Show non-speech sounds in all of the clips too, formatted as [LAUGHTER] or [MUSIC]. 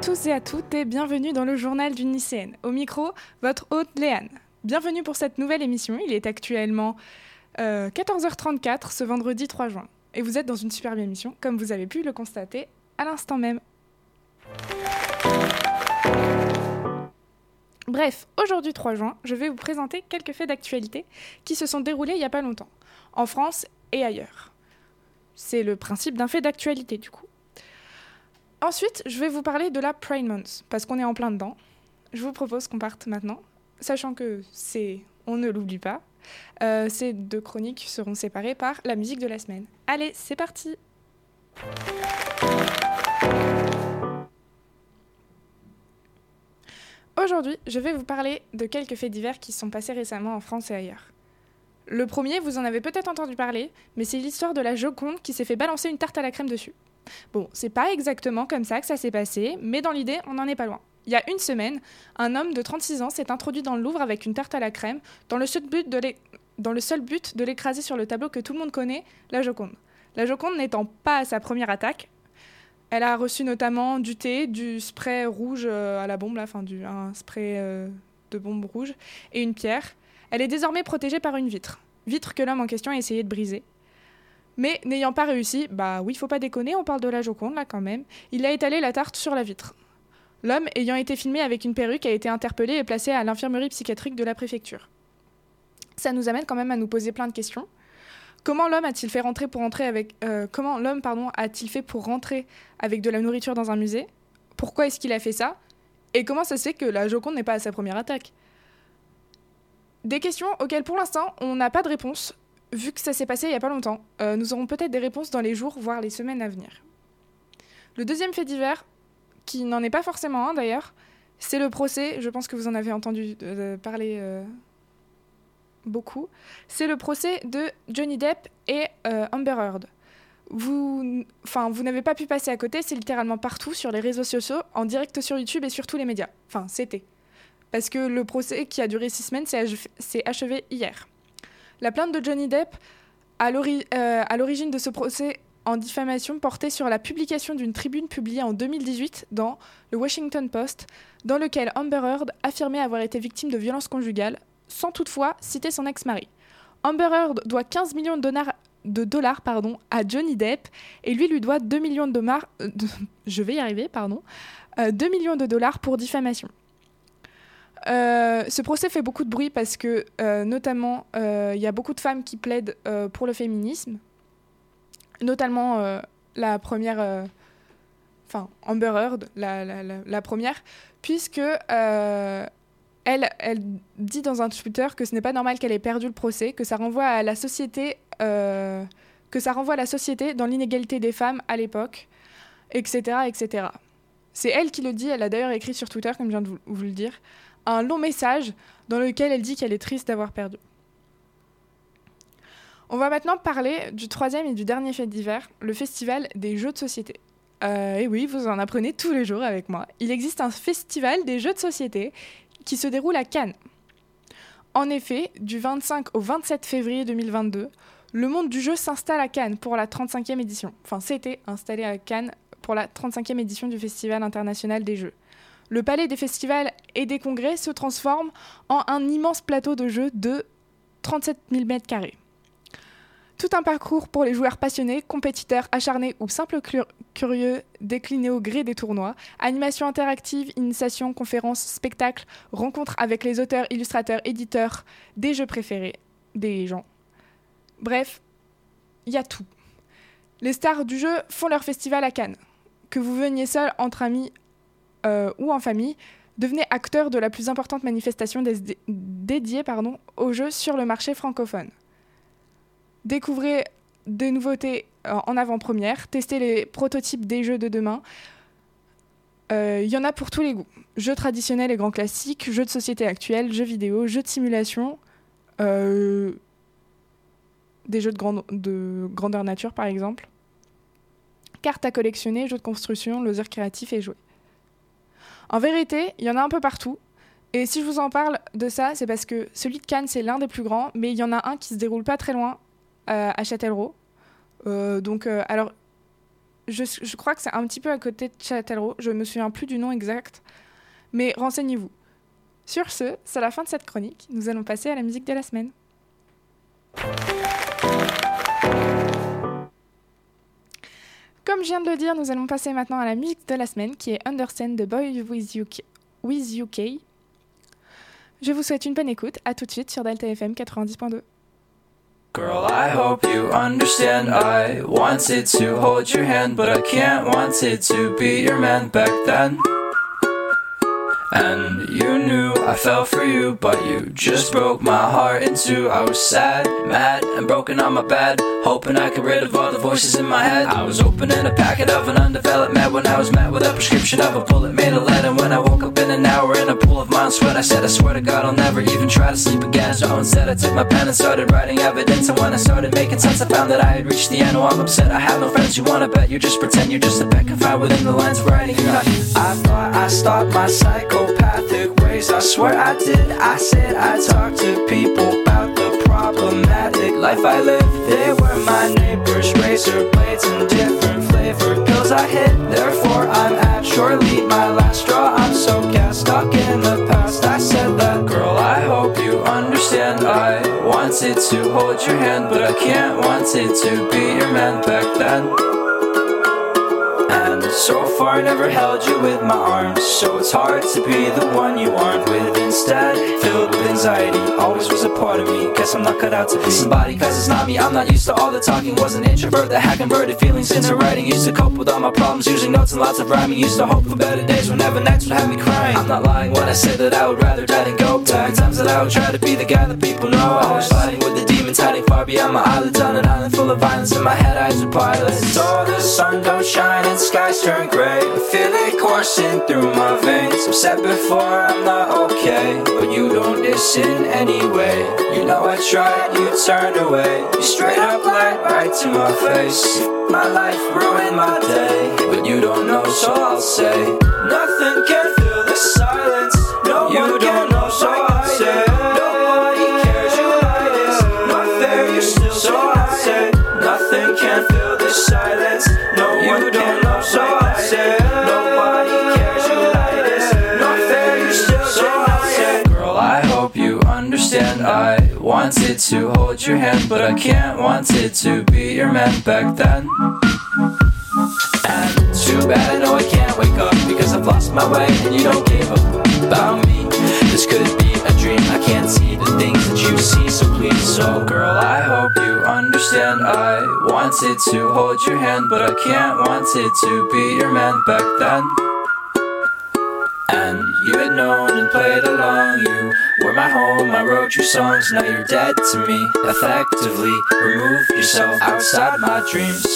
tous et à toutes et bienvenue dans le journal d'une lycéenne. Au micro, votre hôte Léane. Bienvenue pour cette nouvelle émission. Il est actuellement 14h34 euh, ce vendredi 3 juin. Et vous êtes dans une superbe émission, comme vous avez pu le constater à l'instant même. Bref, aujourd'hui 3 juin, je vais vous présenter quelques faits d'actualité qui se sont déroulés il n'y a pas longtemps, en France et ailleurs. C'est le principe d'un fait d'actualité du coup. Ensuite, je vais vous parler de la Pride Month, parce qu'on est en plein dedans. Je vous propose qu'on parte maintenant, sachant que c'est, on ne l'oublie pas, euh, ces deux chroniques seront séparées par la musique de la semaine. Allez, c'est parti Aujourd'hui, je vais vous parler de quelques faits divers qui sont passés récemment en France et ailleurs. Le premier, vous en avez peut-être entendu parler, mais c'est l'histoire de la Joconde qui s'est fait balancer une tarte à la crème dessus. Bon, c'est pas exactement comme ça que ça s'est passé, mais dans l'idée, on n'en est pas loin. Il y a une semaine, un homme de 36 ans s'est introduit dans le Louvre avec une tarte à la crème dans le seul but de l'écraser sur le tableau que tout le monde connaît, la Joconde. La Joconde n'étant pas à sa première attaque, elle a reçu notamment du thé, du spray rouge euh, à la bombe, enfin un spray euh, de bombe rouge, et une pierre. Elle est désormais protégée par une vitre. Vitre que l'homme en question a essayé de briser. Mais n'ayant pas réussi, bah oui, faut pas déconner, on parle de la Joconde là quand même, il a étalé la tarte sur la vitre. L'homme, ayant été filmé avec une perruque, a été interpellé et placé à l'infirmerie psychiatrique de la préfecture. Ça nous amène quand même à nous poser plein de questions. Comment l'homme a-t-il fait rentrer pour rentrer avec euh, comment l'homme pardon a-t-il fait pour rentrer avec de la nourriture dans un musée? Pourquoi est-ce qu'il a fait ça? Et comment ça se fait que la Joconde n'est pas à sa première attaque? Des questions auxquelles pour l'instant on n'a pas de réponse, vu que ça s'est passé il y a pas longtemps. Euh, nous aurons peut-être des réponses dans les jours, voire les semaines à venir. Le deuxième fait divers, qui n'en est pas forcément un d'ailleurs, c'est le procès. Je pense que vous en avez entendu euh, parler beaucoup, c'est le procès de Johnny Depp et euh, Amber Heard. Vous, enfin, vous n'avez pas pu passer à côté, c'est littéralement partout sur les réseaux sociaux, en direct sur YouTube et sur tous les médias. Enfin, c'était. Parce que le procès qui a duré six semaines s'est achevé hier. La plainte de Johnny Depp, euh, à l'origine de ce procès en diffamation, portait sur la publication d'une tribune publiée en 2018 dans le Washington Post, dans lequel Amber Heard affirmait avoir été victime de violences conjugales, sans toutefois citer son ex-mari. Amber Heard doit 15 millions de dollars, à Johnny Depp et lui lui doit 2 millions de dollars, euh, [LAUGHS] je vais y arriver, pardon, 2 euh, millions de dollars pour diffamation. Euh, ce procès fait beaucoup de bruit parce que, notamment, il y a beaucoup de femmes qui plaident pour le féminisme, notamment la première, enfin Amber Heard, la, première, puisque elle, dit dans un Twitter que ce n'est pas normal qu'elle ait perdu le procès, que ça renvoie à la société, euh, que ça renvoie à la société dans l'inégalité des femmes à l'époque, etc., etc. C'est elle qui le dit. Elle a d'ailleurs écrit sur Twitter, comme je viens de vous, le dire, un long message dans lequel elle dit qu'elle est triste d'avoir perdu. On va maintenant parler du troisième et du dernier fait d'hiver, le festival des jeux de société. Euh, et oui, vous en apprenez tous les jours avec moi. Il existe un festival des jeux de société qui se déroule à Cannes. En effet, du 25 au 27 février 2022, le monde du jeu s'installe à Cannes pour la 35e édition. Enfin, c'était installé à Cannes pour la 35e édition du Festival international des jeux. Le palais des festivals et des congrès se transforme en un immense plateau de jeux de 37 000 m2. Tout un parcours pour les joueurs passionnés, compétiteurs acharnés ou simples curieux, déclinés au gré des tournois. Animation interactive, initiation, conférences, spectacles, rencontres avec les auteurs, illustrateurs, éditeurs des jeux préférés des gens. Bref, il y a tout. Les stars du jeu font leur festival à Cannes. Que vous veniez seul, entre amis euh, ou en famille, devenez acteur de la plus importante manifestation dédiée aux jeux sur le marché francophone. Découvrez des nouveautés euh, en avant-première, testez les prototypes des jeux de demain. Il euh, y en a pour tous les goûts. Jeux traditionnels et grands classiques, jeux de société actuels, jeux vidéo, jeux de simulation, des jeux de, de, grandeur nature par exemple, cartes à collectionner, jeux de construction, loisirs créatifs et jouets. En vérité, il y en a un peu partout. Et si je vous en parle de ça, c'est parce que celui de Cannes, c'est l'un des plus grands, mais il y en a un qui se déroule pas très loin, euh, à Châtellerault. Euh, donc, euh, alors, je, crois que c'est un petit peu à côté de Châtellerault. Je me souviens plus du nom exact. Mais renseignez-vous. Sur ce, c'est la fin de cette chronique. Nous allons passer à la musique de la semaine. Comme je viens de le dire, nous allons passer maintenant à la musique de la semaine qui est Understand the Boy with UK. With UK. Je vous souhaite une bonne écoute. À tout de suite sur Delta FM 90.2. Girl, I hope you understand. I wanted to hold your hand, but I can't to be your man back then. And you knew I fell for you, but you just broke my heart in two. I was sad, mad, and broken on my bed. Hoping I could rid of all the voices in my head. I was opening a packet of an undeveloped med when I was met with a prescription of a bullet made of lead. And when I woke up in an hour in a pool of my sweat, I said, I swear to God, I'll never even try to sleep again. So instead, I took my pen and started writing evidence. And when I started making sense, I found that I had reached the end. Oh, I'm upset, I have no friends. You wanna bet? You just pretend you're just a peck confined within the lines of writing. I thought I stopped my psychopathic ways. I swear I did. I said I talked to people about the problematic life I live. They were my neighbors, razor blades and different flavored pills I hit. Therefore, I'm at surely my last straw. I'm so gassed, stuck in the past. I said that, girl, I hope you understand. I wanted to hold your hand, but I can't wanted to be your man back then. And so far, I never held you with my arms. So it's hard to be the one you aren't with. Instead, filled with anxiety, always was a part of me. Guess I'm not cut out to be somebody, cause it's not me. I'm not used to all the talking. Was an introvert that had converted feelings into writing. Used to cope with all my problems using notes and lots of rhyming. Used to hope for better days whenever next would have me crying. I'm not lying when I say that I would rather die than go back. Times that I would try to be the guy that people know. I was fighting with the demons hiding far beyond my eyelids on an island full of violence. In my head, eyes are pilots. Oh, the sun don't shine skies turn gray. I feel it coursing through my veins. I've said before I'm not okay, but you don't listen anyway. You know I tried, you turned away. You straight up lied right to my face. My life ruined my day, but you don't know, so I'll say nothing can fill the silence. No you one don't wanted to hold your hand, but I can't wanted to be your man back then. And too bad I know I can't wake up because I've lost my way and you don't give up about me. This could be a dream. I can't see the things that you see, so please, so girl, I hope you understand. I wanted to hold your hand, but I can't wanted to be your man back then. And you had known and played along. You were my home. I wrote your songs. Now you're dead to me. Effectively, remove yourself outside my dreams.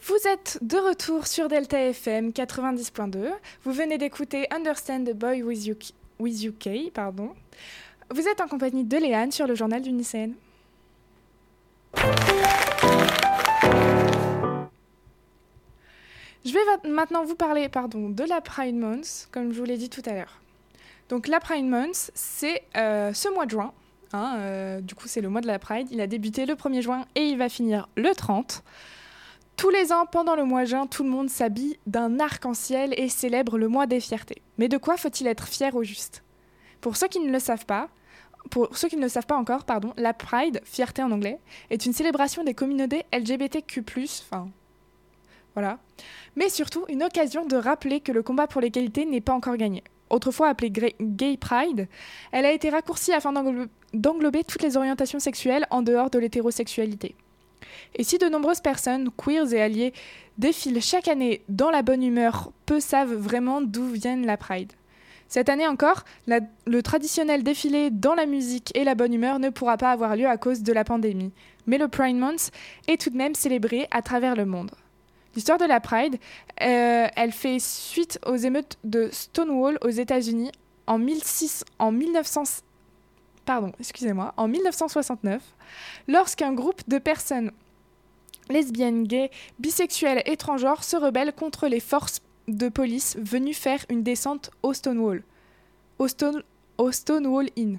Vous êtes de retour sur Delta FM 90.2. Vous venez d'écouter Understand the Boy with UK, with UK pardon. Vous êtes en compagnie de Léane sur le journal du lycéenne. Je vais va- maintenant vous parler de la Pride Month, comme je vous l'ai dit tout à l'heure. Donc la Pride Month, c'est euh, ce mois de juin. hein, euh, du coup, c'est le mois de la Pride. Il a débuté le 1er juin et il va finir le 30. Tous les ans, pendant le mois de juin, tout le monde s'habille d'un arc-en-ciel et célèbre le mois des fiertés. Mais de quoi faut-il être fier au juste? Pour ceux qui ne le savent pas, pour ceux qui ne le savent pas encore, pardon, la Pride, fierté en anglais, est une célébration des communautés LGBTQ+, enfin, voilà, mais surtout une occasion de rappeler que le combat pour l'égalité n'est pas encore gagné. Autrefois appelée Gay Pride, elle a été raccourcie afin d'englo- d'englober toutes les orientations sexuelles en dehors de l'hétérosexualité. Et si de nombreuses personnes, queers et alliés, défilent chaque année dans la bonne humeur, peu savent vraiment d'où viennent la Pride. Cette année encore, le traditionnel défilé dans la musique et la bonne humeur ne pourra pas avoir lieu à cause de la pandémie. Mais le Pride Month est tout de même célébré à travers le monde. L'histoire de la Pride, euh, elle fait suite aux émeutes de Stonewall aux États-Unis en, 1600 en 1900 pardon, en 1969, lorsqu'un groupe de personnes lesbiennes, gays, bisexuelles et transgenres se rebellent contre les forces de police venues faire une descente au Stonewall, au, au Stonewall Inn,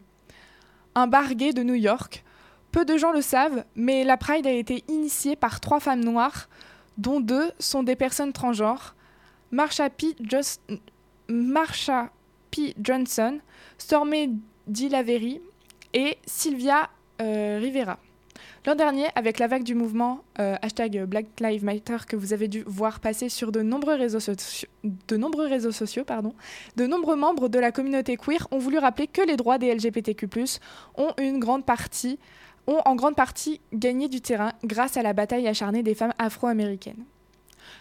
un bar gay de New York. Peu de gens le savent, mais la Pride a été initiée par trois femmes noires, dont deux sont des personnes transgenres, Marsha P. Johnson, Stormy DiLavery et Sylvia euh, Rivera. L'an dernier, avec la vague du mouvement euh, hashtag Black Lives Matter que vous avez dû voir passer sur de nombreux réseaux, soci- de nombreux sociaux, de nombreux membres de la communauté queer ont voulu rappeler que les droits des LGBTQ+, ont une grande partie ont en grande partie gagné du terrain grâce à la bataille acharnée des femmes afro-américaines.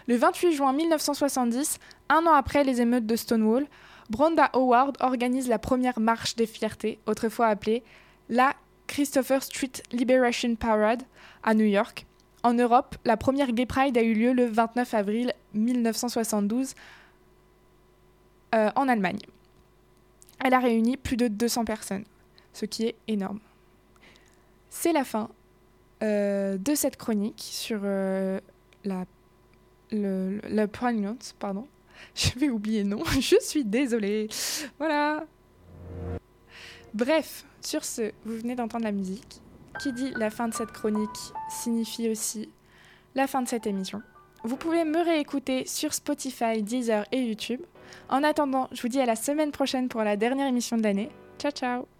Le 28 juin 1970, un an après les émeutes de Stonewall, Brenda Howard organise la première marche des fiertés, autrefois appelée la Christopher Street Liberation Parade à New York. En Europe, la première Gay Pride a eu lieu le 29 avril 1972 euh, en Allemagne. Elle a réuni plus de 200 personnes, ce qui est énorme. C'est la fin euh, de cette chronique sur euh, la, le, pardon. [LAUGHS] Je vais oublier le [LAUGHS] je suis désolée. Voilà. Bref, sur ce, vous venez d'entendre la musique. Qui dit la fin de cette chronique signifie aussi la fin de cette émission. Vous pouvez me réécouter sur Spotify, Deezer et YouTube. En attendant, je vous dis à la semaine prochaine pour la dernière émission de l'année. Ciao ciao